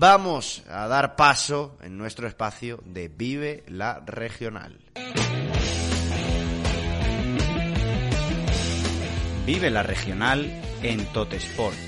Vamos a dar paso en nuestro espacio de Vive la Regional. Vive la Regional en Totesport.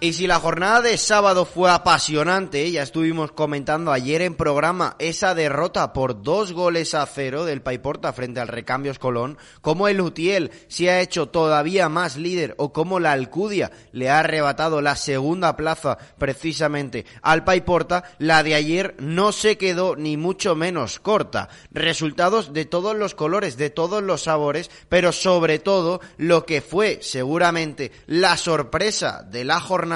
Y si la jornada de sábado fue apasionante, ya estuvimos comentando ayer en programa esa derrota por dos goles a cero del Paiporta frente al Recambios Colón, como el Utiel se ha hecho todavía más líder o como la Alcudia le ha arrebatado la segunda plaza precisamente al Paiporta, la de ayer no se quedó ni mucho menos corta. Resultados de todos los colores, de todos los sabores, pero sobre todo lo que fue seguramente la sorpresa de la jornada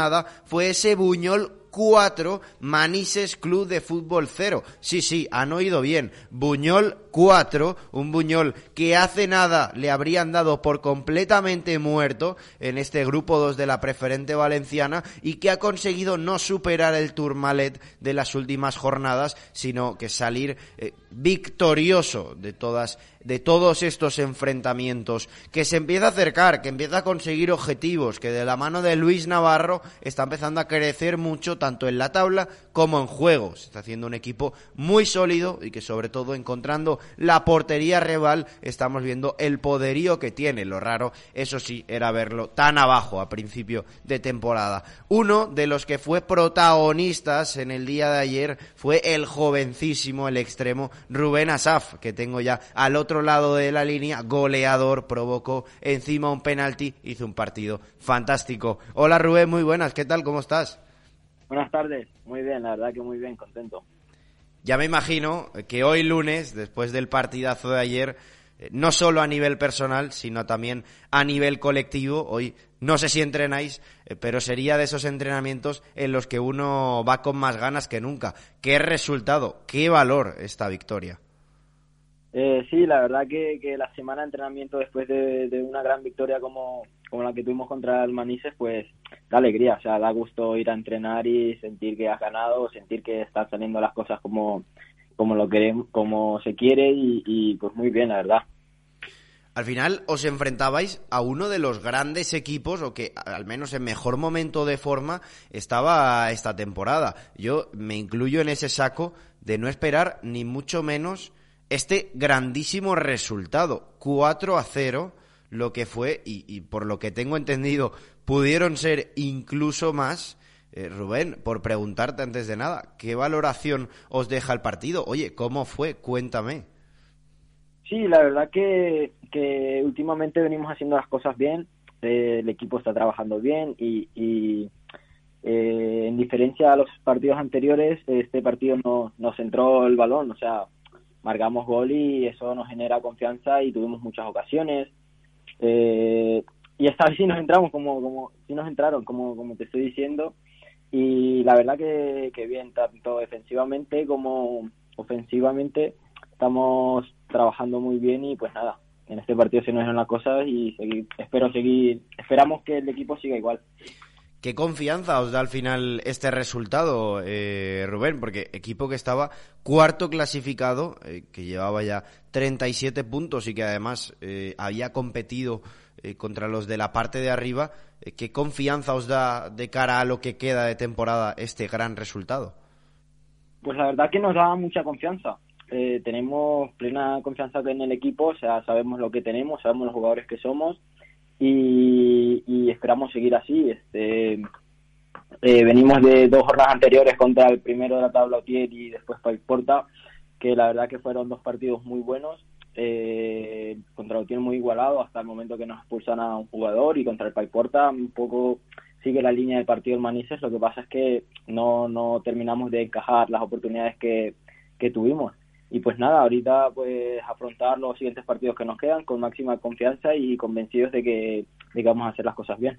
fue ese Buñol 4, Manises Club de Fútbol 0. Sí, sí, han oído bien. Buñol 4, un Buñol que hace nada le habrían dado por completamente muerto en este grupo 2 de la preferente valenciana y que ha conseguido no superar el Tourmalet de las últimas jornadas, sino que salir eh, victorioso de todas de todos estos enfrentamientos, que se empieza a acercar, que empieza a conseguir objetivos, que de la mano de Luis Navarro está empezando a crecer mucho tanto en la tabla como en juego. Se está haciendo un equipo muy sólido y que sobre todo encontrando la portería rival estamos viendo el poderío que tiene. Lo raro, eso sí, era verlo tan abajo a principio de temporada. Uno de los que fue protagonistas en el día de ayer fue el jovencísimo, el extremo Rubén Asaf, que tengo ya al otro lado de la línea, goleador, provocó encima un penalti, hizo un partido fantástico. Hola Rubén, muy buenas, ¿qué tal? ¿Cómo estás? Buenas tardes, muy bien, la verdad que muy bien, contento. Ya me imagino que hoy lunes, después del partidazo de ayer, eh, no solo a nivel personal, sino también a nivel colectivo, hoy no sé si entrenáis, eh, pero sería de esos entrenamientos en los que uno va con más ganas que nunca. ¿Qué resultado, qué valor esta victoria? Eh, sí, la verdad que, la semana de entrenamiento después de, una gran victoria como, como, la que tuvimos contra el Manises, pues da alegría, o sea, da gusto ir a entrenar y sentir que has ganado, sentir que están saliendo las cosas como, como lo queremos, como se quiere y, y pues muy bien, la verdad. Al final os enfrentabais a uno de los grandes equipos, o que al menos en mejor momento de forma estaba esta temporada. Yo me incluyo en ese saco de no esperar ni mucho menos este grandísimo resultado, 4 a 0, lo que fue, y, por lo que tengo entendido, pudieron ser incluso más. Eh, Rubén, por preguntarte antes de nada, ¿qué valoración os deja el partido? Oye, ¿cómo fue? Cuéntame. Sí, la verdad que, que últimamente venimos haciendo las cosas bien, eh, el equipo está trabajando bien y, eh, en diferencia a los partidos anteriores, este partido no, nos entró el balón, o sea, marcamos gol y eso nos genera confianza y tuvimos muchas ocasiones. Eh, y esta vez sí nos entramos, como, como sí nos entraron, como, como te estoy diciendo. Y la verdad que, que bien, tanto defensivamente como ofensivamente estamos trabajando muy bien y pues nada, en este partido se nos dieron las cosas y seguir, espero seguir, esperamos que el equipo siga igual. ¿Qué confianza os da al final este resultado, eh, Rubén? Porque equipo que estaba cuarto clasificado, eh, que llevaba ya 37 puntos y que además eh, había competido contra los de la parte de arriba, ¿qué confianza os da de cara a lo que queda de temporada este gran resultado? Pues la verdad que nos da mucha confianza. tenemos plena confianza en el equipo, o sea, sabemos lo que tenemos, sabemos los jugadores que somos y, esperamos seguir así. Este, eh, venimos de dos jornadas anteriores contra el primero de la tabla Otier y después Porta, que la verdad que fueron dos partidos muy buenos. Eh, contra Otier muy igualado hasta el momento que nos expulsan a un jugador y contra el Porta un poco sigue la línea del partido del Manises. Lo que pasa es que no, no terminamos de encajar las oportunidades que, que tuvimos. Y pues nada, ahorita pues afrontar los siguientes partidos que nos quedan con máxima confianza y convencidos de que, de que vamos a hacer las cosas bien.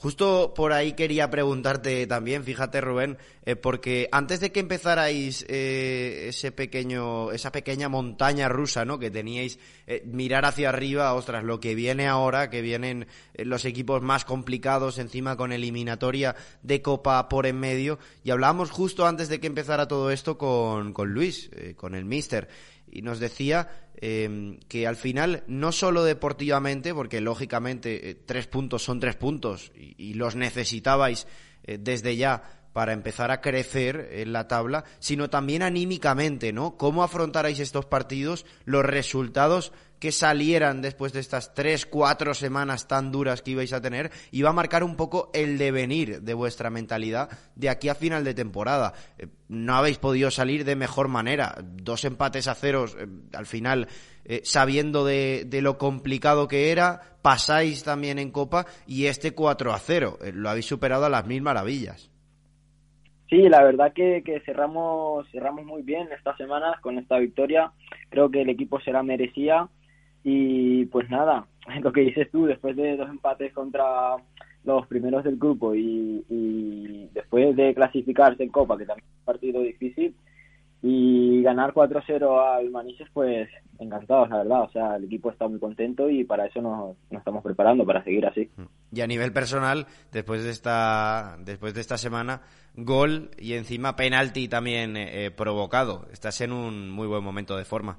Justo por ahí quería preguntarte también, fíjate Rubén, eh, porque antes de que empezarais eh, ese pequeño, esa pequeña montaña rusa, ¿no? Que teníais eh, mirar hacia arriba, ostras, lo que viene ahora, que vienen los equipos más complicados encima con eliminatoria de Copa por en medio, y hablábamos justo antes de que empezara todo esto con, con Luis, con el Mister y nos decía em, que al final, no solo deportivamente, porque lógicamente eh, tres puntos son tres puntos y, los necesitabais eh, desde ya para empezar a crecer en la tabla, sino también anímicamente, ¿no? ¿Cómo afrontarais estos partidos, los resultados que salieran después de estas tres, cuatro semanas tan duras que ibais a tener, iba a marcar un poco el devenir de vuestra mentalidad de aquí a final de temporada. Eh, no habéis podido salir de mejor manera. Dos empates a ceros, eh, al final, eh, sabiendo de, de, lo complicado que era, pasáis también en Copa y este 4 a 0. lo habéis superado a las mil maravillas. Sí, la verdad que, que cerramos, cerramos muy bien estas semanas con esta victoria. Creo que el equipo se la merecía y pues nada, lo que dices tú, después de dos empates contra los primeros del grupo y, y después de clasificarse en Copa, que también es un partido difícil, y ganar 4-0 al Manises, pues encantados, la verdad. O sea, el equipo está muy contento y para eso nos, estamos preparando, para seguir así. Y a nivel personal, después de esta, después de esta semana, gol y encima penalti también eh, provocado. Estás en un muy buen momento de forma.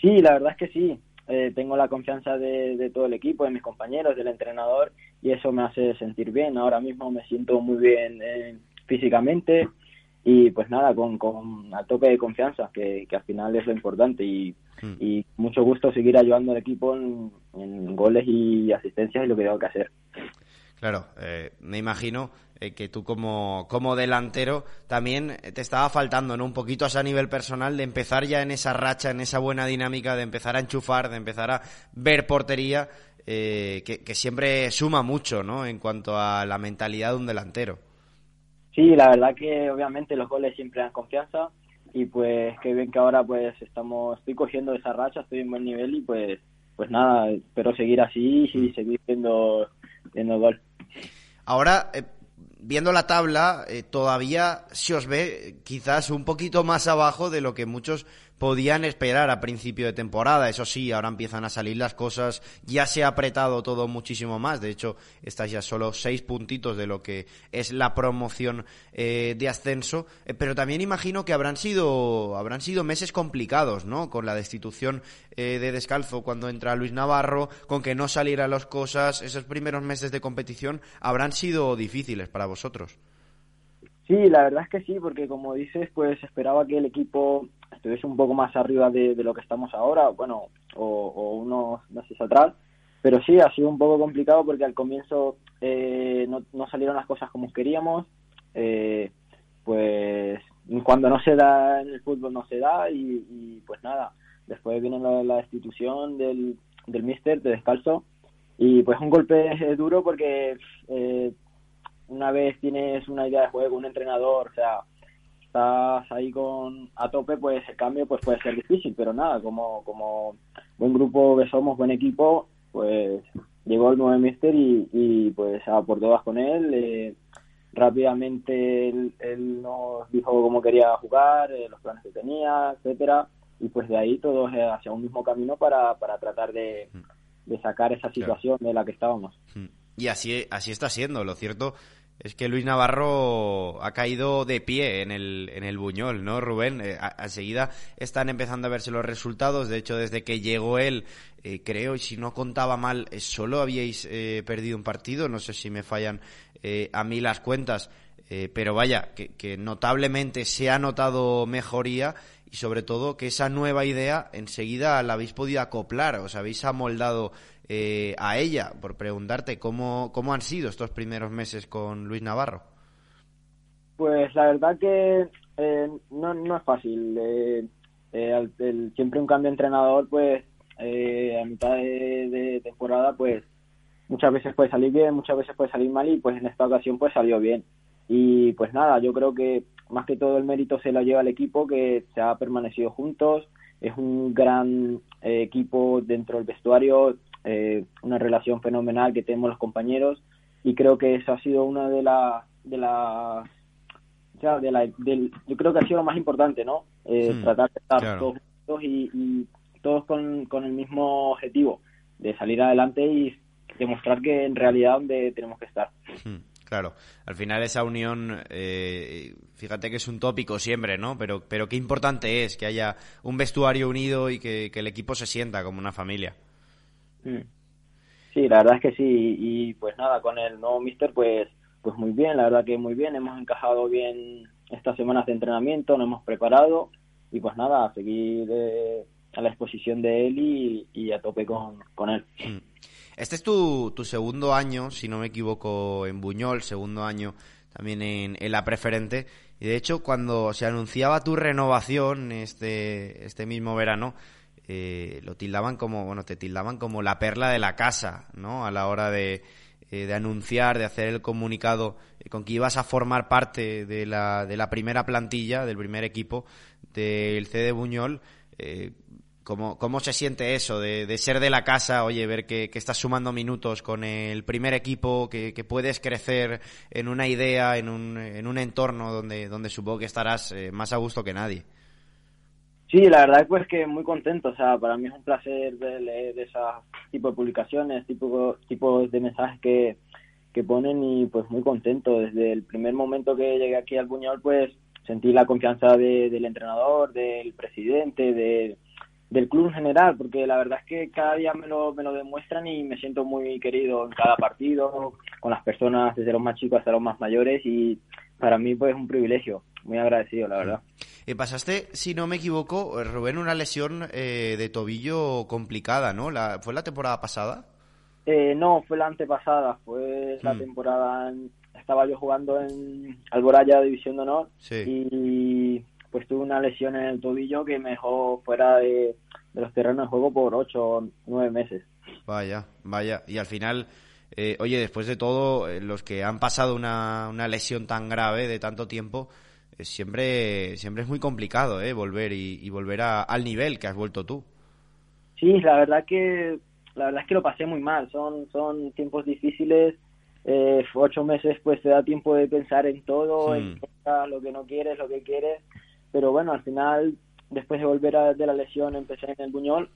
Sí, la verdad es que sí. Eh, tengo la confianza de, todo el equipo, de mis compañeros, del entrenador y eso me hace sentir bien. Ahora mismo me siento muy bien eh, físicamente y pues nada, con, con a tope de confianza, que, al final es lo importante y, hmm. y mucho gusto seguir ayudando al equipo en, en goles y asistencias y lo que tengo que hacer. Claro, eh, me imagino eh, que tú como, como delantero también te estaba faltando ¿no? un poquito a nivel personal de empezar ya en esa racha, en esa buena dinámica, de empezar a enchufar, de empezar a ver portería, eh, que, que, siempre suma mucho ¿no? en cuanto a la mentalidad de un delantero. Sí, la verdad que obviamente los goles siempre dan confianza y pues qué bien que ahora pues estamos, estoy cogiendo esa racha, estoy en buen nivel y pues pues nada, espero seguir así y mm. seguir viendo, viendo gol. Ahora, eh, viendo la tabla, eh, todavía se os ve quizás un poquito más abajo de lo que muchos podían esperar a principio de temporada. Eso sí, ahora empiezan a salir las cosas, ya se ha apretado todo muchísimo más. De hecho, estáis ya solo seis puntitos de lo que es la promoción eh, de ascenso. Eh, pero también imagino que habrán sido, habrán sido meses complicados, ¿no? Con la destitución de Descalzo cuando entra Luis Navarro, con que no salieran las cosas, esos primeros meses de competición habrán sido difíciles para vosotros. Sí, la verdad es que sí, porque como dices, pues esperaba que el equipo estuviese un poco más arriba de, lo que estamos ahora, bueno, o, unos meses atrás, pero sí, ha sido un poco complicado porque al comienzo eh, no, no, salieron las cosas como queríamos, eh, pues cuando no se da en el fútbol no se da y, pues nada, después viene la, destitución del, del míster de descalzo. Y pues un golpe duro porque eh, una vez tienes una idea de juego, un entrenador, o sea, estás ahí con a tope, pues el cambio pues puede ser difícil, pero nada, como como buen grupo que somos, buen equipo, pues llegó el nuevo mister y, y pues por todas con él. Eh, rápidamente él, nos dijo cómo quería jugar, eh, los planes que tenía, etcétera, y pues de ahí todos hacia un mismo camino para, para tratar de, de sacar esa situación de la que estábamos. Hmm. Y así, así está siendo, lo cierto es que Luis Navarro ha caído de pie en el, en el Buñol, ¿no, Rubén? Eh, enseguida están empezando a verse los resultados. De hecho, desde que llegó él, eh, creo, y si no contaba mal, eh, solo habíais perdido un partido. No sé si me fallan a mí las cuentas. pero vaya, que, que notablemente se ha notado mejoría y sobre todo que esa nueva idea enseguida la habéis podido acoplar, os habéis amoldado eh, a ella por preguntarte cómo, cómo han sido estos primeros meses con Luis Navarro. Pues la verdad que eh, no, no es fácil. Eh, siempre un cambio de entrenador, pues a mitad de, temporada, pues muchas veces puede salir bien, muchas veces puede salir mal y pues en esta ocasión pues salió bien. Y pues nada, yo creo que más que todo el mérito se lo lleva el equipo que se ha permanecido juntos, es un gran eh, equipo dentro del vestuario, eh, una relación fenomenal que tenemos los compañeros y creo que eso ha sido una de las de las de la, del, yo creo que ha sido lo más importante, ¿no? Eh, tratar de estar todos juntos y, todos con, con, el mismo objetivo, de salir adelante y demostrar que en realidad donde tenemos que estar. Hmm, claro, al final esa unión, eh, fíjate que es un tópico siempre, ¿no? Pero, pero qué importante es que haya un vestuario unido y que, el equipo se sienta como una familia. Hmm. Sí, la verdad es que sí. Y pues nada, con el nuevo mister, pues pues muy bien, la verdad que muy bien, hemos encajado bien estas semanas de entrenamiento, nos hemos preparado y pues nada, a seguir eh, a la exposición de él y, a tope con, con, él. Mm. Este es tu, tu segundo año, si no me equivoco, en Buñol, segundo año también en, en la preferente. Y de hecho, cuando se anunciaba tu renovación este, este mismo verano, eh, lo tildaban como, bueno, te tildaban como la perla de la casa, ¿no? A la hora de, eh, de anunciar, de hacer el comunicado eh, con que ibas a formar parte de la, de la primera plantilla, del primer equipo del CD Buñol. Eh, ¿cómo, ¿Cómo se siente eso de, de, ser de la casa, oye, ver que, estás sumando minutos con el primer equipo, que, que puedes crecer en una idea, en un, en un entorno donde, donde supongo que estarás más a gusto que nadie? Sí, la verdad pues que muy contento, o sea, para mí es un placer de ese tipo de publicaciones, tipo, tipos de mensajes que, que ponen y pues muy contento. Desde el primer momento que llegué aquí al Buñol pues sentí la confianza del entrenador, del presidente, de, del club en general, porque la verdad es que cada día me lo, me lo demuestran y me siento muy querido en cada partido, con las personas desde los más chicos hasta los más mayores y para mí pues es un privilegio, muy agradecido la verdad. Eh, pasaste, si no me equivoco, Rubén, una lesión eh, de tobillo complicada, ¿no? La, ¿Fue la temporada pasada? Eh, no, fue la antepasada, fue la mm. temporada, estaba yo jugando en Alboraya División de Honor y pues tuve una lesión en el tobillo que me dejó fuera de, los terrenos de juego por ocho o nueve meses. Vaya, vaya, y al final... oye, después de todo, los que han pasado una, una lesión tan grave de tanto tiempo, siempre, siempre es muy complicado, ¿eh? Volver y, volver al nivel que has vuelto tú. Sí, la verdad que la verdad es que lo pasé muy mal. Son son tiempos difíciles. Eh, ocho meses pues te da tiempo de pensar en todo, en hmm. lo que no quieres, lo que quieres. Pero bueno, al final, después de volver de la lesión, empecé en el Buñol,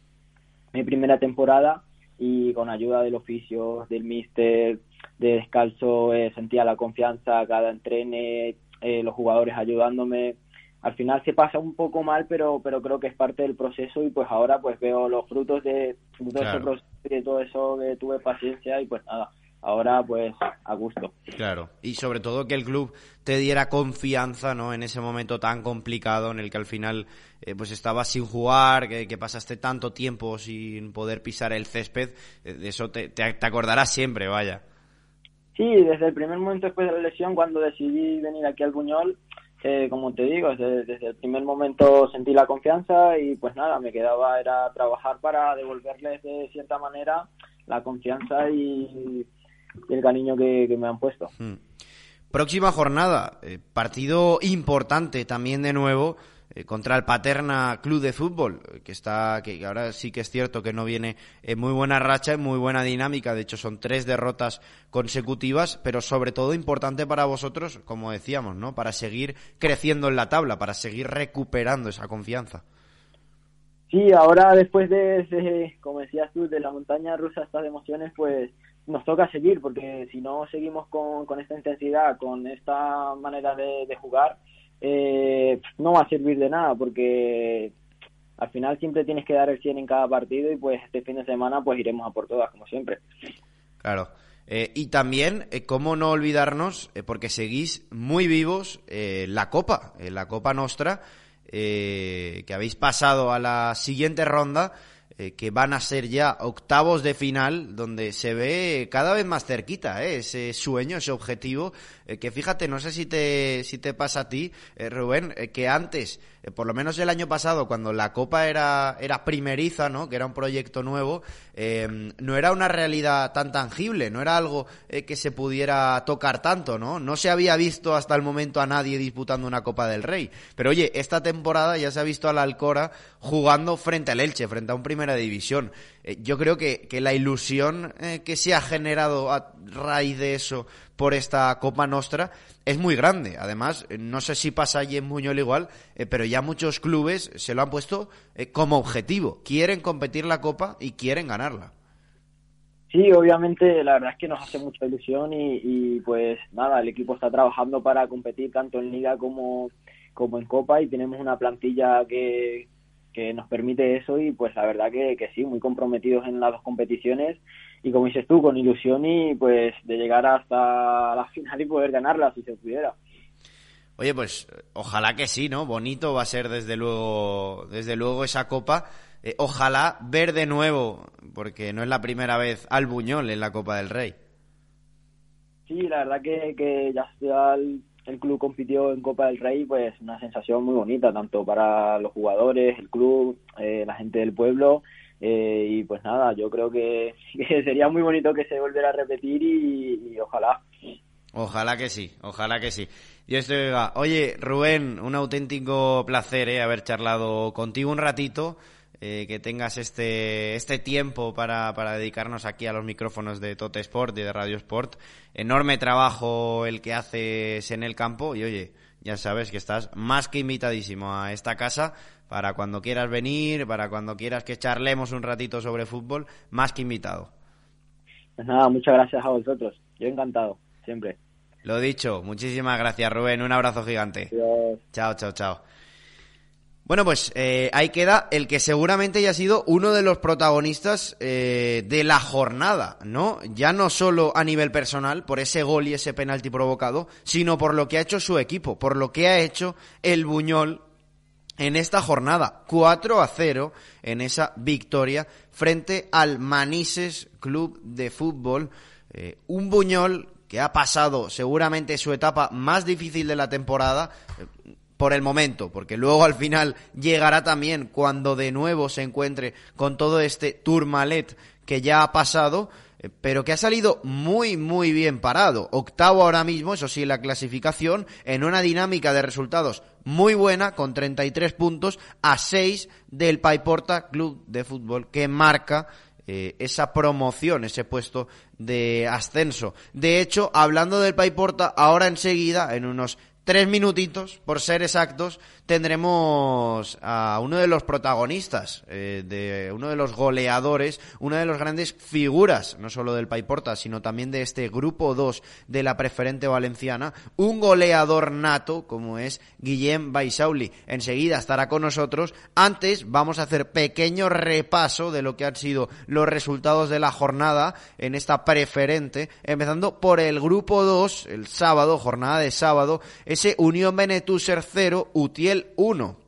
mi primera temporada, y con ayuda del oficio, del mister, de descalzo, eh, sentía la confianza cada entrene, eh, los jugadores ayudándome. Al final se pasa un poco mal, pero pero creo que es parte del proceso y pues ahora pues veo los frutos de, todo ese proceso de todo eso que tuve paciencia y pues nada, ahora pues a gusto. Claro, y sobre todo que el club te diera confianza, ¿no? En ese momento tan complicado en el que al final eh, pues estabas sin jugar, que, pasaste tanto tiempo sin poder pisar el césped, eh, de eso te, te, te acordarás siempre, vaya. Sí, desde el primer momento después de la lesión, cuando decidí venir aquí al Buñol, eh, como te digo, desde, el primer momento sentí la confianza y pues nada, me quedaba era trabajar para devolverles de cierta manera la confianza y, el cariño que, me han puesto. Hmm. Próxima jornada, eh, partido importante también de nuevo eh, contra el Paterna Club de Fútbol, que está, que ahora sí que es cierto que no viene en muy buena racha, en muy buena dinámica, de hecho son tres derrotas consecutivas, pero sobre todo importante para vosotros, como decíamos, ¿no? Para seguir creciendo en la tabla, para seguir recuperando esa confianza. Sí, ahora después de, como decías tú, de la montaña rusa, estas emociones, pues nos toca seguir, porque si no seguimos con, con esta intensidad, con esta manera de jugar, eh, no va a servir de nada porque al final siempre tienes que dar el 100 en cada partido y pues este fin de semana pues iremos a por todas como siempre. Claro. Eh, y también, eh, cómo no olvidarnos, eh, porque seguís muy vivos la Copa, la Copa Nostra, que habéis pasado a la siguiente ronda que van a ser ya octavos de final, donde se ve cada vez más cerquita ese sueño, ese objetivo, eh, que fíjate, no sé si te, si te pasa a ti, eh, Rubén, que antes, por lo menos el año pasado, cuando la Copa era, era primeriza, ¿no? que era un proyecto nuevo, no era una realidad tan tangible, no era algo que se pudiera tocar tanto, ¿no? No se había visto hasta el momento a nadie disputando una Copa del Rey. Pero oye, esta temporada ya se ha visto a la Alcora jugando frente al Elche, frente a un Primera División. Eh, yo creo que, que la ilusión eh, que se ha generado a raíz de eso por esta Copa Nostra es muy grande. Además, eh, no sé si pasa allí en Muñol igual, pero ya muchos clubes se lo han puesto como objetivo. Quieren competir la Copa y quieren ganarla. Sí, obviamente la verdad es que nos hace mucha ilusión y, y, pues nada, el equipo está trabajando para competir tanto en liga como, como en copa y tenemos una plantilla que, que nos permite eso y pues la verdad que, que sí, muy comprometidos en las dos competiciones y como dices tú, con ilusión y pues de llegar hasta la final y poder ganarla si se pudiera. Oye, pues ojalá que sí, ¿no? Bonito va a ser desde luego, desde luego esa copa. Eh, ojalá ver de nuevo, porque no es la primera vez al Buñol en la Copa del Rey. Sí, la verdad que, que ya, ya el el club compitió en Copa del Rey, pues una sensación muy bonita, tanto para los jugadores, el club, eh, la gente del pueblo. Eh, y pues nada, yo creo que, sería muy bonito que se volviera a repetir y, ojalá. Ojalá que sí, ojalá que sí. Y esto Oye, Rubén, un auténtico placer eh, haber charlado contigo un ratito. Eh, que tengas este, este tiempo para, para dedicarnos aquí a los micrófonos de Tote Sport y de Radio Sport. Enorme trabajo el que haces en el campo y oye, ya sabes que estás más que invitadísimo a esta casa para cuando quieras venir, para cuando quieras que charlemos un ratito sobre fútbol, más que invitado. Pues nada, muchas gracias a vosotros. Yo encantado, siempre. Lo dicho, muchísimas gracias Rubén, un abrazo gigante. Chao, chao, chao. Bueno, pues eh, ahí queda el que seguramente ya ha sido uno de los protagonistas eh, de la jornada, ¿no? Ya no solo a nivel personal, por ese gol y ese penalti provocado, sino por lo que ha hecho su equipo, por lo que ha hecho el Buñol en esta jornada. 4 a 0 en esa victoria frente al Manises Club de Fútbol. Eh, un Buñol que ha pasado seguramente su etapa más difícil de la temporada por el momento, porque luego al final llegará también cuando de nuevo se encuentre con todo este tourmalet que ya ha pasado, eh, pero que ha salido muy, muy bien parado. Octavo ahora mismo, eso sí, la clasificación, en una dinámica de resultados muy buena, con 33 puntos, a 6 del Paiporta Club de Fútbol, que marca eh, esa promoción, ese puesto de ascenso. De hecho, hablando del Paiporta, ahora enseguida, en unos tres minutitos, por ser exactos, tendremos a uno de los protagonistas, eh, de uno de los goleadores, una de las grandes figuras, no solo del Paiporta, sino también de este grupo 2 de la preferente valenciana, un goleador nato como es Guillem Baisauli. Enseguida estará con nosotros. Antes vamos a hacer pequeño repaso de lo que han sido los resultados de la jornada en esta preferente, empezando por el grupo 2, el sábado, jornada de sábado, ese Unión Benetuser 0, Utiel 1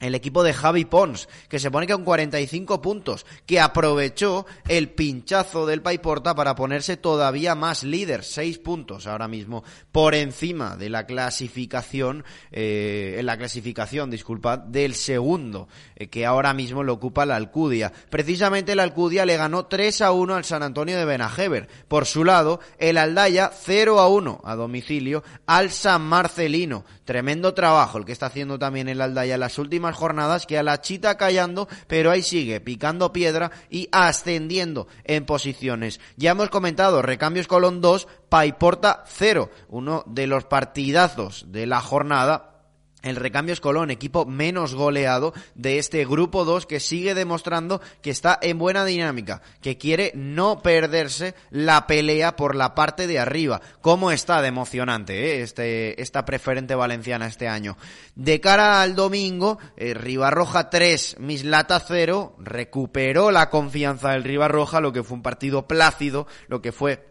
el equipo de Javi Pons, que se pone con 45 puntos, que aprovechó el pinchazo del Paiporta para ponerse todavía más líder, 6 puntos ahora mismo, por encima de la clasificación, eh, en la clasificación, disculpad, del segundo, eh, que ahora mismo lo ocupa la Alcudia. Precisamente la Alcudia le ganó 3 a 1 al San Antonio de Benajever. Por su lado, el Aldaya 0 a 1 a domicilio al San Marcelino. Tremendo trabajo el que está haciendo también el Aldaya en las últimas jornadas que a la chita callando, pero ahí sigue picando piedra y ascendiendo en posiciones. Ya hemos comentado, recambios Colón 2, Paiporta 0, uno de los partidazos de la jornada el recambio es Colón, equipo menos goleado de este grupo 2 que sigue demostrando que está en buena dinámica, que quiere no perderse la pelea por la parte de arriba. ¿Cómo está de emocionante eh? este, esta preferente valenciana este año? De cara al domingo, eh, Ribarroja 3, Mislata 0, recuperó la confianza del Ribarroja, lo que fue un partido plácido, lo que fue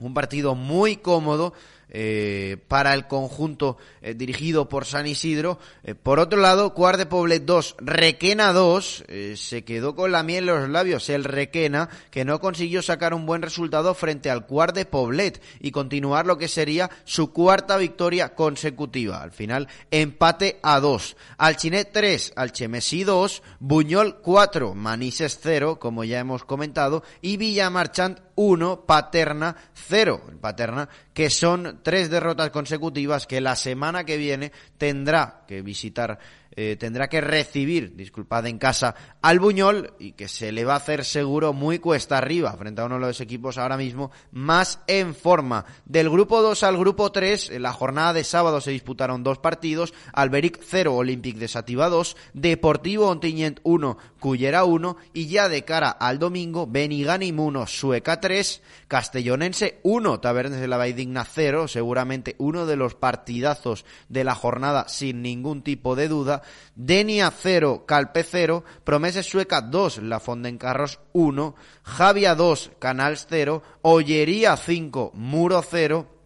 un partido muy cómodo eh, para el conjunto eh, dirigido por San Isidro. Eh, por otro lado, Cuart de Poblet 2, Requena 2, se quedó con la miel en los labios el Requena, que no consiguió sacar un buen resultado frente al Cuart de Poblet y continuar lo que sería su cuarta victoria consecutiva. Al final, empate a 2. Alchinet 3, Alchemesí 2, Buñol 4, Manises 0, como ya hemos comentado, y Villamarchant 1, Paterna 0. Paterna, que son tres derrotas consecutivas que la semana que viene tendrá que visitar eh, tendrá que recibir, disculpad, en casa al Buñol y que se le va a hacer seguro muy cuesta arriba frente a uno de los equipos ahora mismo más en forma. Del grupo 2 al grupo 3, en la jornada de sábado se disputaron dos partidos, Alberic 0, Olympic de Sativa 2, Deportivo Ontinyent 1, Cullera 1 y ya de cara al domingo, Beniganim 1, Sueca 3, Castellonense 1, Tabernes de la Vaidigna 0, seguramente uno de los partidazos de la jornada sin ningún tipo de duda Denia 0, Calpe 0, Promeses Sueca 2, La Fondencarros 1, Javia 2, Canals 0, Ollería 5, Muro 0,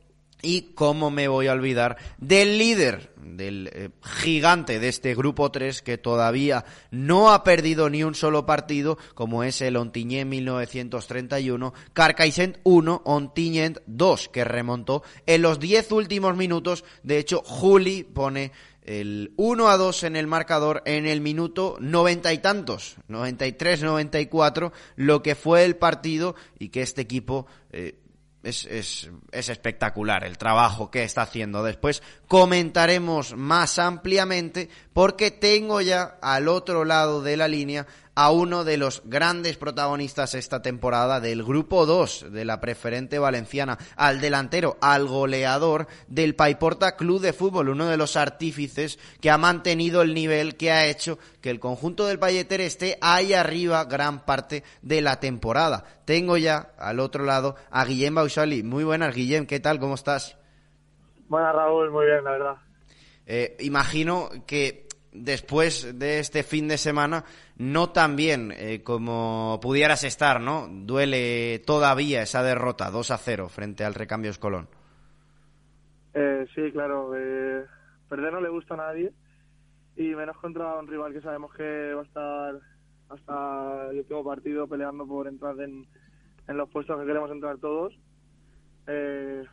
y cómo me voy a olvidar del líder, del eh, gigante de este grupo 3 que todavía no ha perdido ni un solo partido, como es el Ontinyent 1931, Carcaixent 1, Ontinyent 2, que remontó en los 10 últimos minutos. De hecho, Juli pone el 1 a 2 en el marcador en el minuto noventa y tantos, 93, 94, lo que fue el partido y que este equipo eh, es, es, es, espectacular el trabajo que está haciendo. Después comentaremos más ampliamente porque tengo ya al otro lado de la línea a uno de los grandes protagonistas esta temporada del grupo 2 de la preferente valenciana, al delantero, al goleador del Paiporta Club de Fútbol, uno de los artífices que ha mantenido el nivel que ha hecho que el conjunto del Payeter esté ahí arriba gran parte de la temporada. Tengo ya al otro lado a Guillem Bausali. Muy buenas, Guillem, ¿qué tal? ¿Cómo estás? Buenas, Raúl, muy bien, la verdad. Eh, imagino que después de este fin de semana no tan bien eh, como pudieras estar, ¿no? Duele todavía esa derrota 2 a 0 frente al Recambios Colón. Eh, sí, claro. Eh, perder no le gusta a nadie y menos contra un rival que sabemos que va a estar hasta el último partido peleando por entrar en, en los puestos que queremos entrar todos. Eh,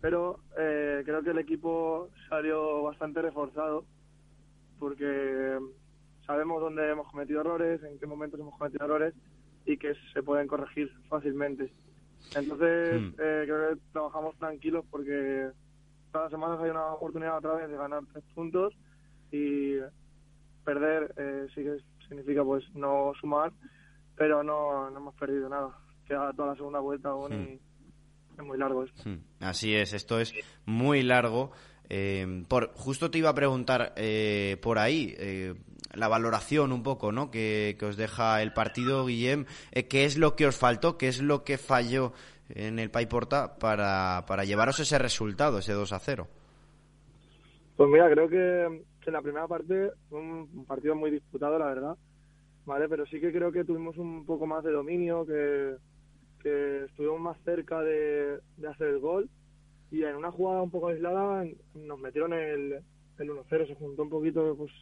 pero creo que el equipo salió bastante reforzado porque sabemos dónde hemos cometido errores, en qué momentos hemos cometido errores y que se pueden corregir fácilmente. Entonces, hmm. eh, creo que trabajamos tranquilos porque cada semana hay una oportunidad otra vez de ganar tres puntos y perder eh, sí que significa pues no sumar, pero no, no hemos perdido nada. Queda toda la segunda vuelta aún y hmm. es muy largo esto. Hmm. Así es, esto es muy largo. Eh, por, justo te iba a preguntar eh, por ahí eh, la valoración un poco, ¿no? Que, os deja el partido, Guillem. ¿Qué es lo que os faltó? ¿Qué es lo que falló en el Paiporta para, para llevaros ese resultado, ese 2 a 0? Pues mira, creo que, que en la primera parte fue un partido muy disputado, la verdad. Vale, pero sí que creo que tuvimos un poco más de dominio, que, que estuvimos más cerca de, de hacer el gol y en una jugada un poco aislada nos metieron el, el 1-0, se juntó un poquito, pues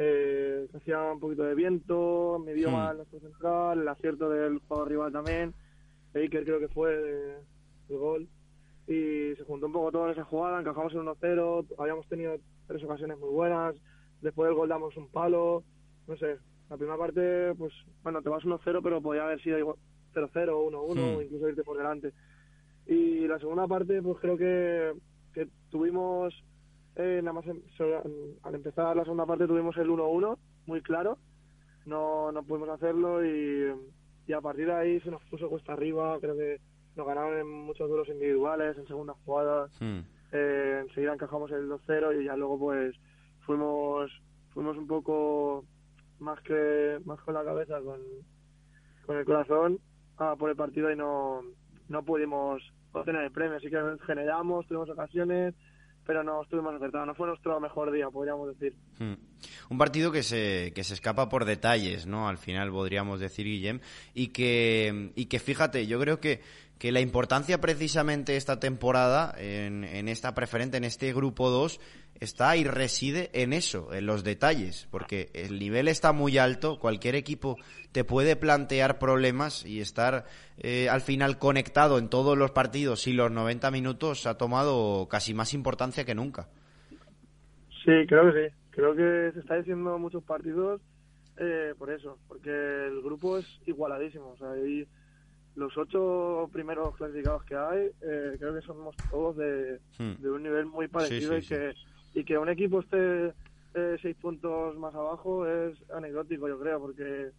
eh, hacía un poquito de viento, me dio hmm. mal nuestro central, el acierto del jugador rival también, Baker creo que fue de, el gol, y se juntó un poco todo en esa jugada, encajamos el 1-0, habíamos tenido tres ocasiones muy buenas, después del gol damos un palo, no sé, la primera parte, pues bueno, te vas 1-0, pero podía haber sido 0-0, 1-1, incluso irte por delante. Y la segunda parte, pues creo que, que tuvimos, eh, nada más al empezar la segunda parte tuvimos el 1-1, muy claro, no, no pudimos hacerlo y, y a partir de ahí se nos puso cuesta arriba, creo que nos ganaron en muchos duelos individuales, en segundas jugadas, hmm. eh, enseguida encajamos el 2-0 y ya luego pues fuimos fuimos un poco más que más con la cabeza con, con el corazón a por el partido y no no pudimos obtener el premio. Así que generamos, tuvimos ocasiones, pero no estuvimos acertados. No fue nuestro mejor día, podríamos decir. Hmm. Un partido que se, que se escapa por detalles, ¿no? Al final podríamos decir, Guillem, y que, y que fíjate, yo creo que que la importancia precisamente esta temporada en, en esta preferente, en este grupo 2, está y reside en eso, en los detalles, porque el nivel está muy alto, cualquier equipo te puede plantear problemas y estar eh, al final conectado en todos los partidos y los 90 minutos ha tomado casi más importancia que nunca. Sí, creo que sí, creo que se está diciendo muchos partidos eh, por eso, porque el grupo es igualadísimo, o sea, los ocho primeros clasificados que hay, eh, creo que somos todos de, hmm. un nivel muy parecido y que y que un equipo esté eh, seis puntos más abajo es anecdótico, yo creo, porque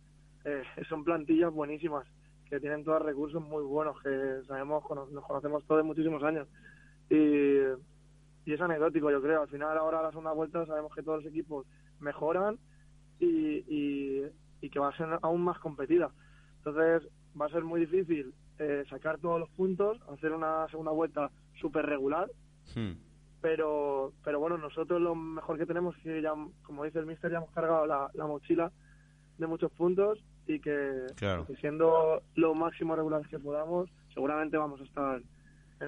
eh, son plantillas buenísimas que tienen todos recursos muy buenos que sabemos nos conocemos todos de muchísimos años y, es anecdótico, yo creo. Al final ahora a la segunda vuelta sabemos que todos los equipos mejoran y, y, y que va a ser aún más competida. Entonces va a ser muy difícil eh, sacar todos los puntos, hacer una segunda vuelta súper regular. Hmm. Pero, pero bueno, nosotros lo mejor que tenemos es que ya, como dice el mister, ya hemos cargado la, mochila de muchos puntos y que, siendo lo máximo regular que podamos, seguramente vamos a estar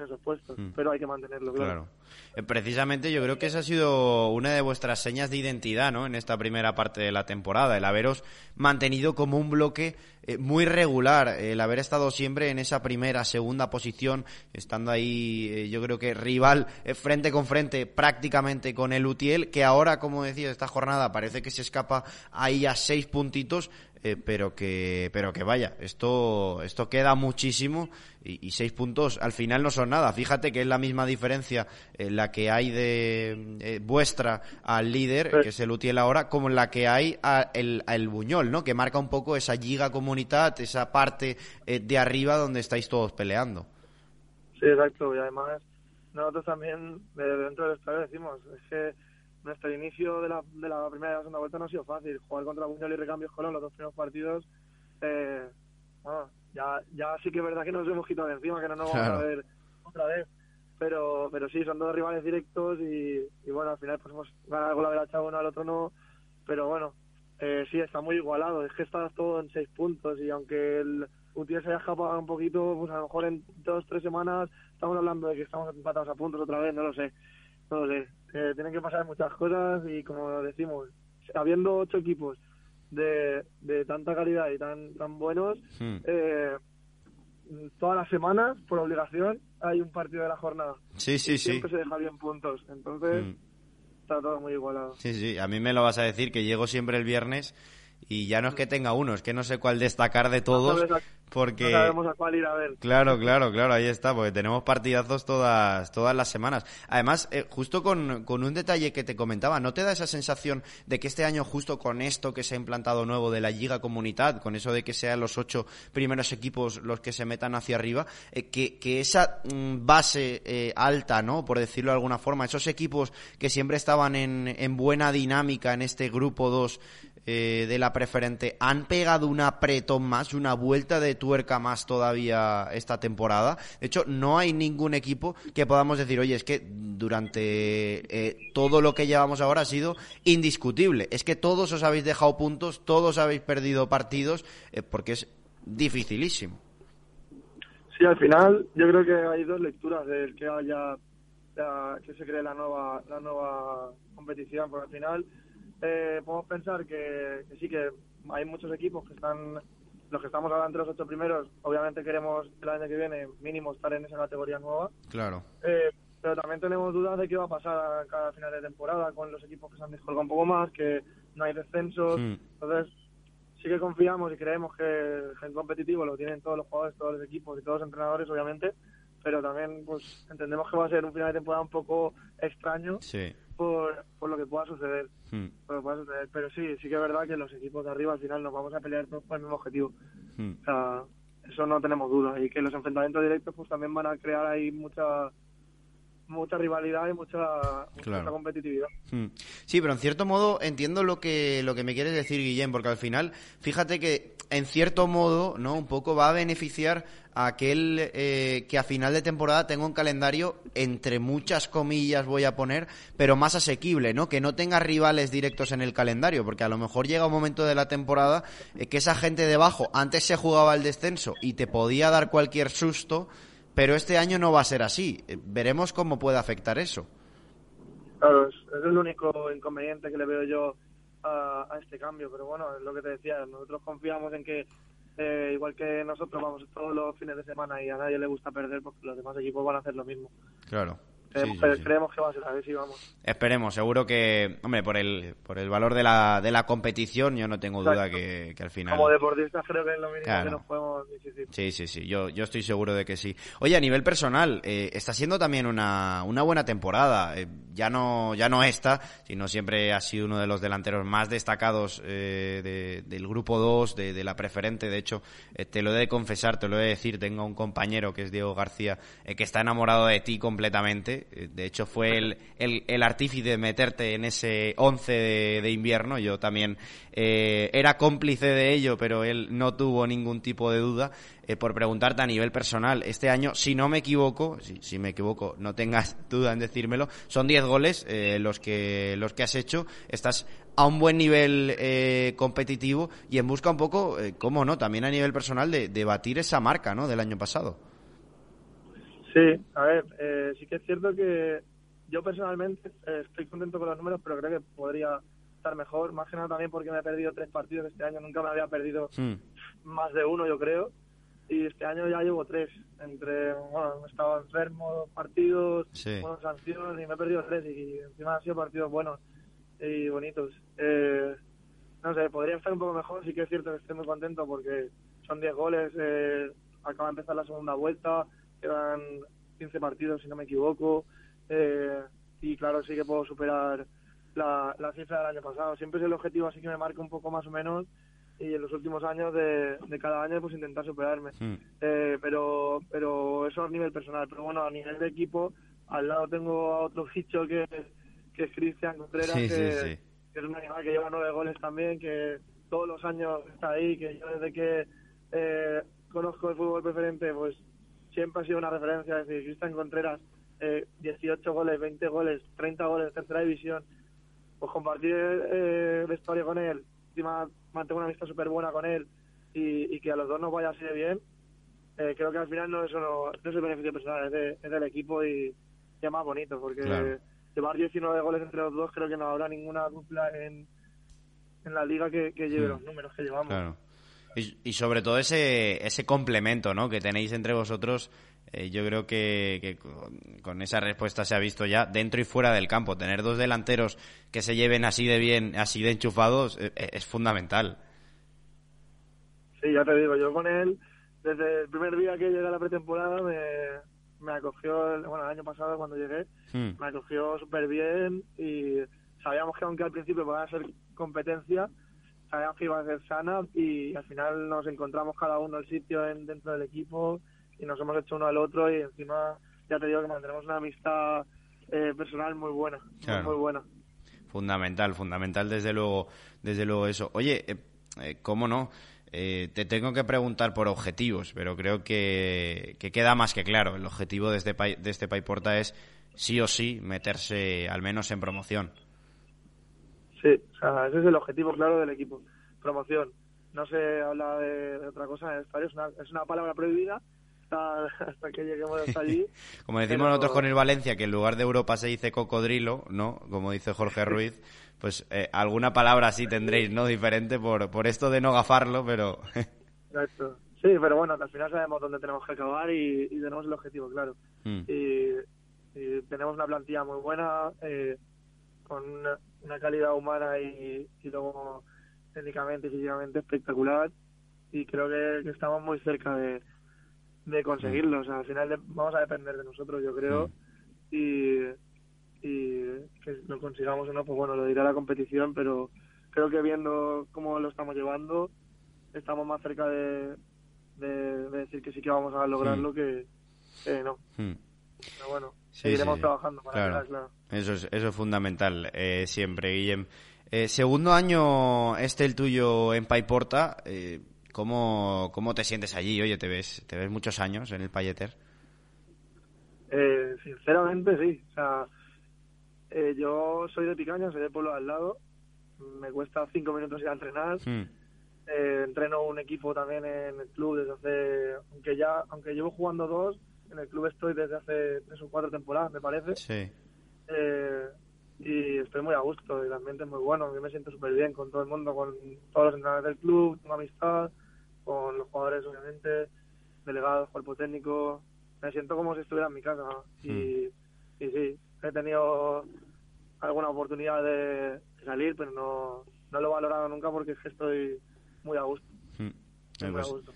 esos puestos, hmm. pero hay que mantenerlo, claro. Eh, precisamente yo creo que esa ha sido una de vuestras señas de identidad, ¿no? En esta primera parte de la temporada, el haberos mantenido como un bloque eh, muy regular, el haber estado siempre en esa primera, segunda posición, estando ahí, eh, yo creo que rival frente con frente prácticamente con el Utiel, que ahora, como decía, esta jornada parece que se escapa ahí a seis puntitos, eh, pero que pero que vaya esto esto queda muchísimo y, seis puntos al final no son nada. Fíjate que es la misma diferencia eh, la que hay de eh, vuestra al líder que es el Utiel ahora como la que hay al el, Buñol no que marca un poco esa giga comunidad esa parte de arriba donde estáis todos peleando. Sí exacto y además nosotros también dentro del estadio decimos es que nuestro inicio de la, de la primera y la segunda vuelta no ha sido fácil. Jugar contra Buñol y Recambios Colón los dos primeros partidos, eh, bueno, ya, ya sí que es verdad que nos hemos quitado de encima, que no nos vamos a ver otra vez. Pero, pero sí, son dos rivales directos y, y bueno, al final pues hemos ganado la Veracha uno, al otro no. Pero bueno, eh, sí, está muy igualado. Es que está todo en seis puntos y aunque el Utiel se haya escapado un poquito, pues a lo mejor en dos, tres semanas estamos hablando de que estamos empatados a puntos otra vez, no lo sé. No lo sé. Eh, tienen que pasar muchas cosas y como decimos, habiendo ocho equipos de, de tanta calidad y tan tan buenos, hmm. eh, todas las semanas, por obligación, hay un partido de la jornada. Sí, sí, sí. Siempre se deja bien puntos. Entonces, hmm. está todo muy igualado. Sí, sí. A mí me lo vas a decir que llego siempre el viernes y ya no es que tenga uno, es que no sé cuál destacar de todos. Porque... sabemos a cuál ir a ver. Claro, claro, claro, ahí está, porque tenemos partidazos todas, todas las semanas. Además, eh, justo con, con, un detalle que te comentaba, ¿no te da esa sensación de que este año, justo con esto que se ha implantado nuevo de la Liga Comunidad, con eso de que sean los ocho primeros equipos los que se metan hacia arriba, eh, que, que, esa mm, base eh, alta, ¿no? Por decirlo de alguna forma, esos equipos que siempre estaban en, en buena dinámica en este grupo 2 eh, de la preferente han pegado un apretón más, una vuelta de tuerca más todavía esta temporada. De hecho, no hay ningún equipo que podamos decir, oye, es que durante eh, todo lo que llevamos ahora ha sido indiscutible. Es que todos os habéis dejado puntos, todos habéis perdido partidos, eh, porque es dificilísimo. Sí, al final yo creo que hay dos lecturas del que haya que se cree la nueva la nueva competición, porque al final eh, podemos pensar que, sí que hay muchos equipos que están, los que estamos hablando entre los ocho primeros, obviamente queremos el año que viene mínimo estar en esa categoría nueva. Claro. Eh, pero también tenemos dudas de qué va a pasar cada final de temporada con los equipos que se han descolgado un poco más, que no hay descensos. Hmm. Entonces, sí que confiamos y creemos que el competitivo lo tienen todos los jugadores, todos los equipos y todos los entrenadores, obviamente, pero también pues entendemos que va a ser un final de temporada un poco extraño. Sí por, por lo que pueda suceder. Hmm. Pero sí, sí que es verdad que los equipos de arriba al final nos vamos a pelear todos por el mismo objetivo. Hmm. O sea, eso no tenemos duda. Y que los enfrentamientos directos pues también van a crear ahí mucha mucha rivalidad y mucha, mucha competitividad. Hmm. Sí, pero en cierto modo entiendo lo que, lo que me quieres decir, Guillén, porque al final, fíjate que en cierto modo, ¿no? Un poco va a beneficiar a aquel eh, que a final de temporada tenga un calendario, entre muchas comillas voy a poner, pero más asequible, ¿no? Que no tenga rivales directos en el calendario, porque a lo mejor llega un momento de la temporada eh, que esa gente debajo antes se jugaba el descenso y te podía dar cualquier susto pero este año no va a ser así. Eh, veremos cómo puede afectar eso. Claro, es, el único inconveniente que le veo yo a, este cambio, pero bueno, es lo que te decía, nosotros confiamos en que eh, igual que nosotros vamos todos los fines de semana y a nadie le gusta perder, porque los demás equipos van a hacer lo mismo. Claro. Creemos, que va a ser así, vamos. Esperemos, seguro que, hombre, por el, por el valor de la, de la competición, yo no tengo duda que, al final. Como deportistas, creo que es lo mínimo que nos podemos Sí, sí, sí, yo, yo estoy seguro de que sí. Oye, a nivel personal, eh, está siendo también una, una buena temporada. Eh, ya no, ya no esta, sino siempre ha sido uno de los delanteros más destacados eh, del grupo 2, de, de, la preferente. De hecho, te lo he de confesar, te lo he de decir, tengo un compañero que es Diego García, que está enamorado de ti completamente eh, de hecho, fue el, el, artífice de meterte en ese 11 de, invierno. Yo también eh, era cómplice de ello, pero él no tuvo ningún tipo de duda. Eh, por preguntarte a nivel personal, este año, si no me equivoco, si, me equivoco, no tengas duda en decírmelo, son 10 goles los, que, los que has hecho. Estás a un buen nivel competitivo y en busca un poco, cómo no, también a nivel personal de, de batir esa marca ¿no? del año pasado. Sí, a ver, eh, sí que es cierto que yo personalmente eh, estoy contento con los números, pero creo que podría estar mejor, más que nada también porque me he perdido tres partidos este año, nunca me había perdido hmm. más de uno, yo creo, y este año ya llevo tres, entre, bueno, he estado enfermo, dos partidos, buenas sanciones, y me he perdido tres, y encima han sido partidos buenos y bonitos. Eh, no sé, podría estar un poco mejor, sí que es cierto que estoy muy contento porque son diez goles, acaba de empezar la segunda vuelta, quedan 15 partidos si no me equivoco. Eh, y claro sí que puedo superar la, la cifra del año pasado. Siempre es el objetivo así que me marca un poco más o menos. Y en los últimos años de, cada año pues intentar superarme. Eh, pero pero eso a nivel personal. Pero bueno a nivel de equipo al lado tengo a otro ficho que, que es Cristian Contreras que, es un animal que lleva nueve goles también que todos los años está ahí que yo desde que eh, conozco el fútbol preferente pues siempre ha sido una referencia, es decir, Cristian Contreras, eh, 18 goles, 20 goles, 30 goles, tercera división, pues compartir eh, vestuario con él, encima mantengo una amistad súper buena con él y, que a los dos nos vaya así de bien, eh, creo que al final no es, solo, no es el beneficio personal, es, del equipo y, es más bonito, porque llevar 19 goles entre los dos creo que no habrá ninguna dupla en, en la liga que, lleve los números que llevamos. Y, sobre todo ese, ese complemento ¿no? que tenéis entre vosotros, eh, yo creo que, con, esa respuesta se ha visto ya dentro y fuera del campo. Tener dos delanteros que se lleven así de bien, así de enchufados, eh, eh, es fundamental. Sí, ya te digo, yo con él, desde el primer día que llegué a la pretemporada, me, me acogió, el, bueno, el año pasado cuando llegué, hmm. me acogió súper bien y sabíamos que aunque al principio podía ser competencia, sabíamos que iba a ser sana y al final nos encontramos cada uno el sitio en, dentro del equipo y nos hemos hecho uno al otro y encima ya te digo que mantenemos una amistad eh, personal muy buena, muy buena. Fundamental, fundamental desde luego, desde luego eso. Oye, eh, eh, ¿cómo no? te tengo que preguntar por objetivos, pero creo que, queda más que claro. El objetivo de este, de este Paiporta es sí o sí meterse al menos en promoción. Sí, o sea, ese es el objetivo claro del equipo, promoción. No se habla de, otra cosa en el estadio, es una, es una palabra prohibida hasta, que lleguemos hasta allí. Como decimos nosotros con el Valencia, que en lugar de Europa se dice cocodrilo, ¿no? Como dice Jorge Ruiz, pues eh, alguna palabra así tendréis, ¿no? Diferente por, por esto de no gafarlo, pero... Exacto. Sí, pero bueno, al final sabemos dónde tenemos que acabar y, tenemos el objetivo, claro. Mm. Y, y, tenemos una plantilla muy buena, eh, con una, calidad humana y, luego técnicamente y físicamente espectacular. Y creo que, estamos muy cerca de, de conseguirlo. O sea, al final vamos a depender de nosotros, yo creo, y, y que lo consigamos o no, pues bueno, lo dirá la competición, pero creo que viendo cómo lo estamos llevando, estamos más cerca de, de, decir que sí que vamos a lograrlo que, que no. Pero bueno, seguiremos trabajando para claro. claro. Eso es, eso es fundamental eh, siempre, Guillem. Eh, segundo año este el tuyo en Paiporta. Eh, ¿cómo, ¿Cómo te sientes allí? Oye, ¿te ves, te ves muchos años en el Payeter? Eh, sinceramente, sí. O sea, eh, yo soy de Picaña, soy del pueblo de al lado. Me cuesta cinco minutos ir a entrenar. Hmm. Eh, entreno un equipo también en el club desde hace, aunque ya, aunque llevo jugando dos, en el club estoy desde hace tres o cuatro temporadas, me parece. Sí. Eh, y estoy muy a gusto, y el ambiente es muy bueno. Yo me siento súper bien con todo el mundo, con todos los entrenadores del club, tengo amistad, con los jugadores, obviamente, delegados, cuerpo técnico. Me siento como si estuviera en mi casa. Y, y sí, he tenido alguna oportunidad de salir, pero no, no lo he valorado nunca porque es que estoy muy a gusto. Hmm. Estoy muy a Pues, gusto.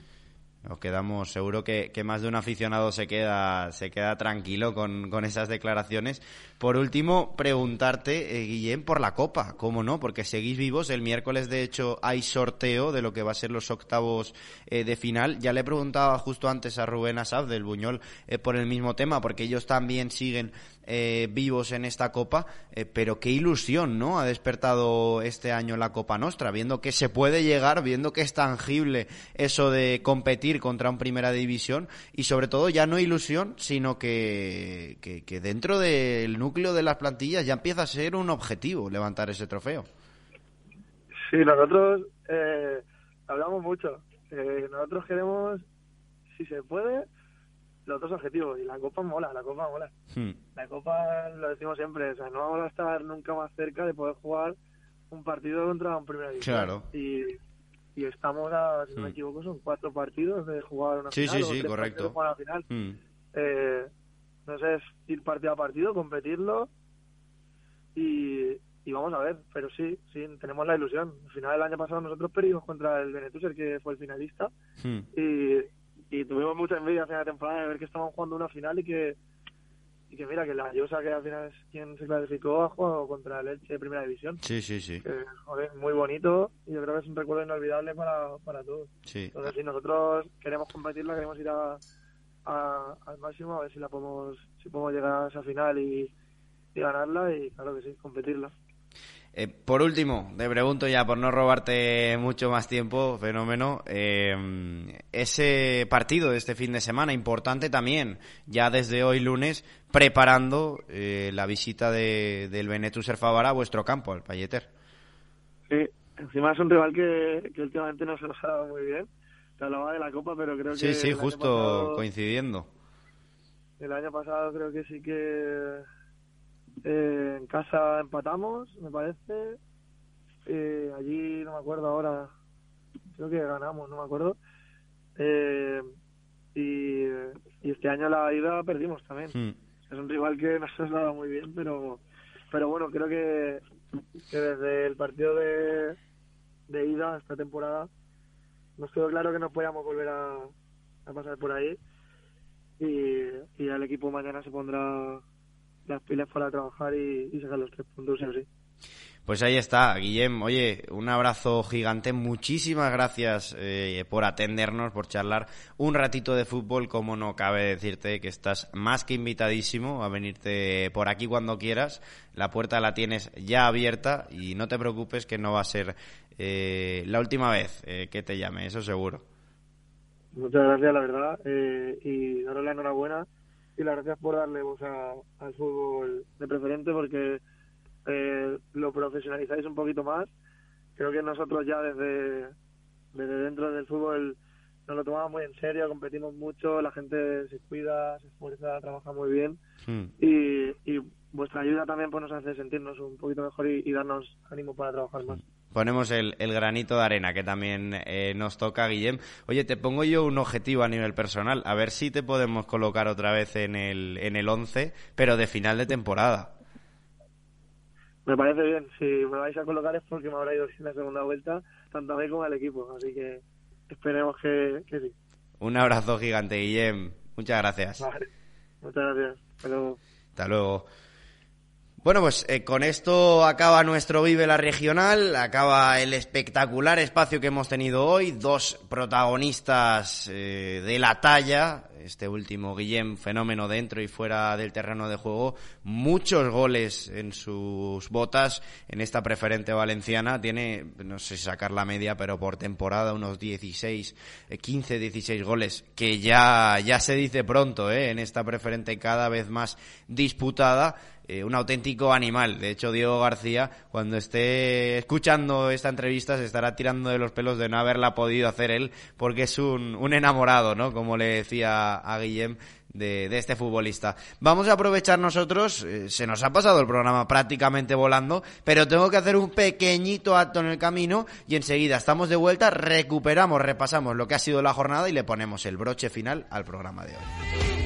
Nos quedamos, seguro que, que más de un aficionado se queda, se queda tranquilo con, con esas declaraciones. Por último, preguntarte, eh, Guillem, por la Copa, ¿cómo no? Porque seguís vivos. El miércoles, de hecho, hay sorteo de lo que va a ser los octavos eh, de final. Ya le preguntaba justo antes a Rubén Asaf del Buñol eh, por el mismo tema, porque ellos también siguen eh, vivos en esta Copa. eh, pero qué ilusión, ¿no? Ha despertado este año la Copa Nostra, viendo que se puede llegar, viendo que es tangible eso de competir contra un Primera División y sobre todo ya no ilusión, sino que, que, dentro del núcleo de las plantillas ya empieza a ser un objetivo levantar ese trofeo. Sí, nosotros eh, hablamos mucho. Eh, nosotros queremos, si se puede, los dos objetivos. Y la Copa mola, la Copa mola. Hmm. La Copa, lo decimos siempre, o sea, no vamos a estar nunca más cerca de poder jugar un partido contra un Primera División. Claro. Y, y estamos, a, si no me Hmm. equivoco, son cuatro partidos de jugar una Sí, final. sí, sí, tres correcto. de jugar una final. Hmm. Eh, no sé, es ir partido a partido, competirlo y, y vamos a ver, pero sí, sí, tenemos la ilusión. Al final del año pasado nosotros perdimos contra el Benetuser, que fue el finalista, Hmm. y, y tuvimos mucha envidia a final de temporada de ver que estaban jugando una final y que y que mira, que la Llosa, que al final es quien se clasificó, ha jugado contra el Elche de Primera División. Sí, sí, sí. Que, joder, muy bonito y yo creo que es un recuerdo inolvidable para, para todos. sí. Entonces, si nosotros queremos competirla, queremos ir a, a- al máximo, a ver si la podemos, si podemos llegar a esa final y, y ganarla y claro que sí, competirla. Eh, por último, te pregunto ya, por no robarte mucho más tiempo, fenómeno, eh, ese partido de este fin de semana, importante también, ya desde hoy lunes, preparando eh, la visita de, del Benetuser Favara a vuestro campo, al Payeter. Sí, encima es un rival que, que últimamente no se nos ha dado muy bien. Te hablaba de la Copa, pero creo que... Sí, sí, justo pasado- coincidiendo. El año pasado creo que sí que eh, en casa empatamos, me parece. Eh, allí no me acuerdo ahora, creo que ganamos, no me acuerdo. Eh, y, y este año la ida perdimos también. Hmm. Es un rival que no se nos ha dado muy bien, pero pero bueno, creo que, que desde el partido de, de ida esta temporada nos quedó claro que no podíamos volver a, a pasar por ahí y, y el equipo mañana se pondrá las pilas para trabajar y, y sacar los tres puntos, sí o sí. Pues ahí está, Guillem. Oye, un abrazo gigante. Muchísimas gracias eh, por atendernos, por charlar un ratito de fútbol. Como no cabe decirte que estás más que invitadísimo a venirte por aquí cuando quieras. La puerta la tienes ya abierta y no te preocupes que no va a ser eh, la última vez eh, que te llame, eso seguro. Muchas gracias, la verdad, eh, y daros la enhorabuena y las gracias por darle voz a- al fútbol de preferente porque eh, lo profesionalizáis un poquito más. Creo que nosotros ya desde, desde dentro del fútbol nos lo tomamos muy en serio, competimos mucho, la gente se cuida, se esfuerza, trabaja muy bien Hmm. y, y vuestra ayuda también pues, nos hace sentirnos un poquito mejor y, y darnos ánimo para trabajar más. Ponemos el, el granito de arena que también eh, nos toca, Guillem. Oye, te pongo yo un objetivo a nivel personal. A ver si te podemos colocar otra vez en el, en el 11, pero de final de temporada. Me parece bien. Si me vais a colocar es porque me habrá ido bien la segunda vuelta, tanto a mí como al equipo. Así que esperemos que, que sí. Un abrazo gigante, Guillem. Muchas gracias. Vale. Muchas gracias. Hasta luego. Hasta luego. Bueno, pues eh, con esto acaba nuestro Vive la Regional, acaba el espectacular espacio que hemos tenido hoy, dos protagonistas eh, de la talla, este último Guillem, fenómeno dentro y fuera del terreno de juego, muchos goles en sus botas en esta preferente valenciana, tiene, no sé sacar la media, pero por temporada unos 16, 15, 16 goles, que ya, ya se dice pronto, ¿eh? en esta preferente cada vez más disputada eh, un auténtico animal. De hecho, Diego García, cuando esté escuchando esta entrevista, se estará tirando de los pelos de no haberla podido hacer él, porque es un, un enamorado, ¿no? Como le decía a Guillem, de, este futbolista. Vamos a aprovechar nosotros, eh, se nos ha pasado el programa prácticamente volando, pero tengo que hacer un pequeñito acto en el camino y enseguida estamos de vuelta, recuperamos, repasamos lo que ha sido la jornada y le ponemos el broche final al programa de hoy.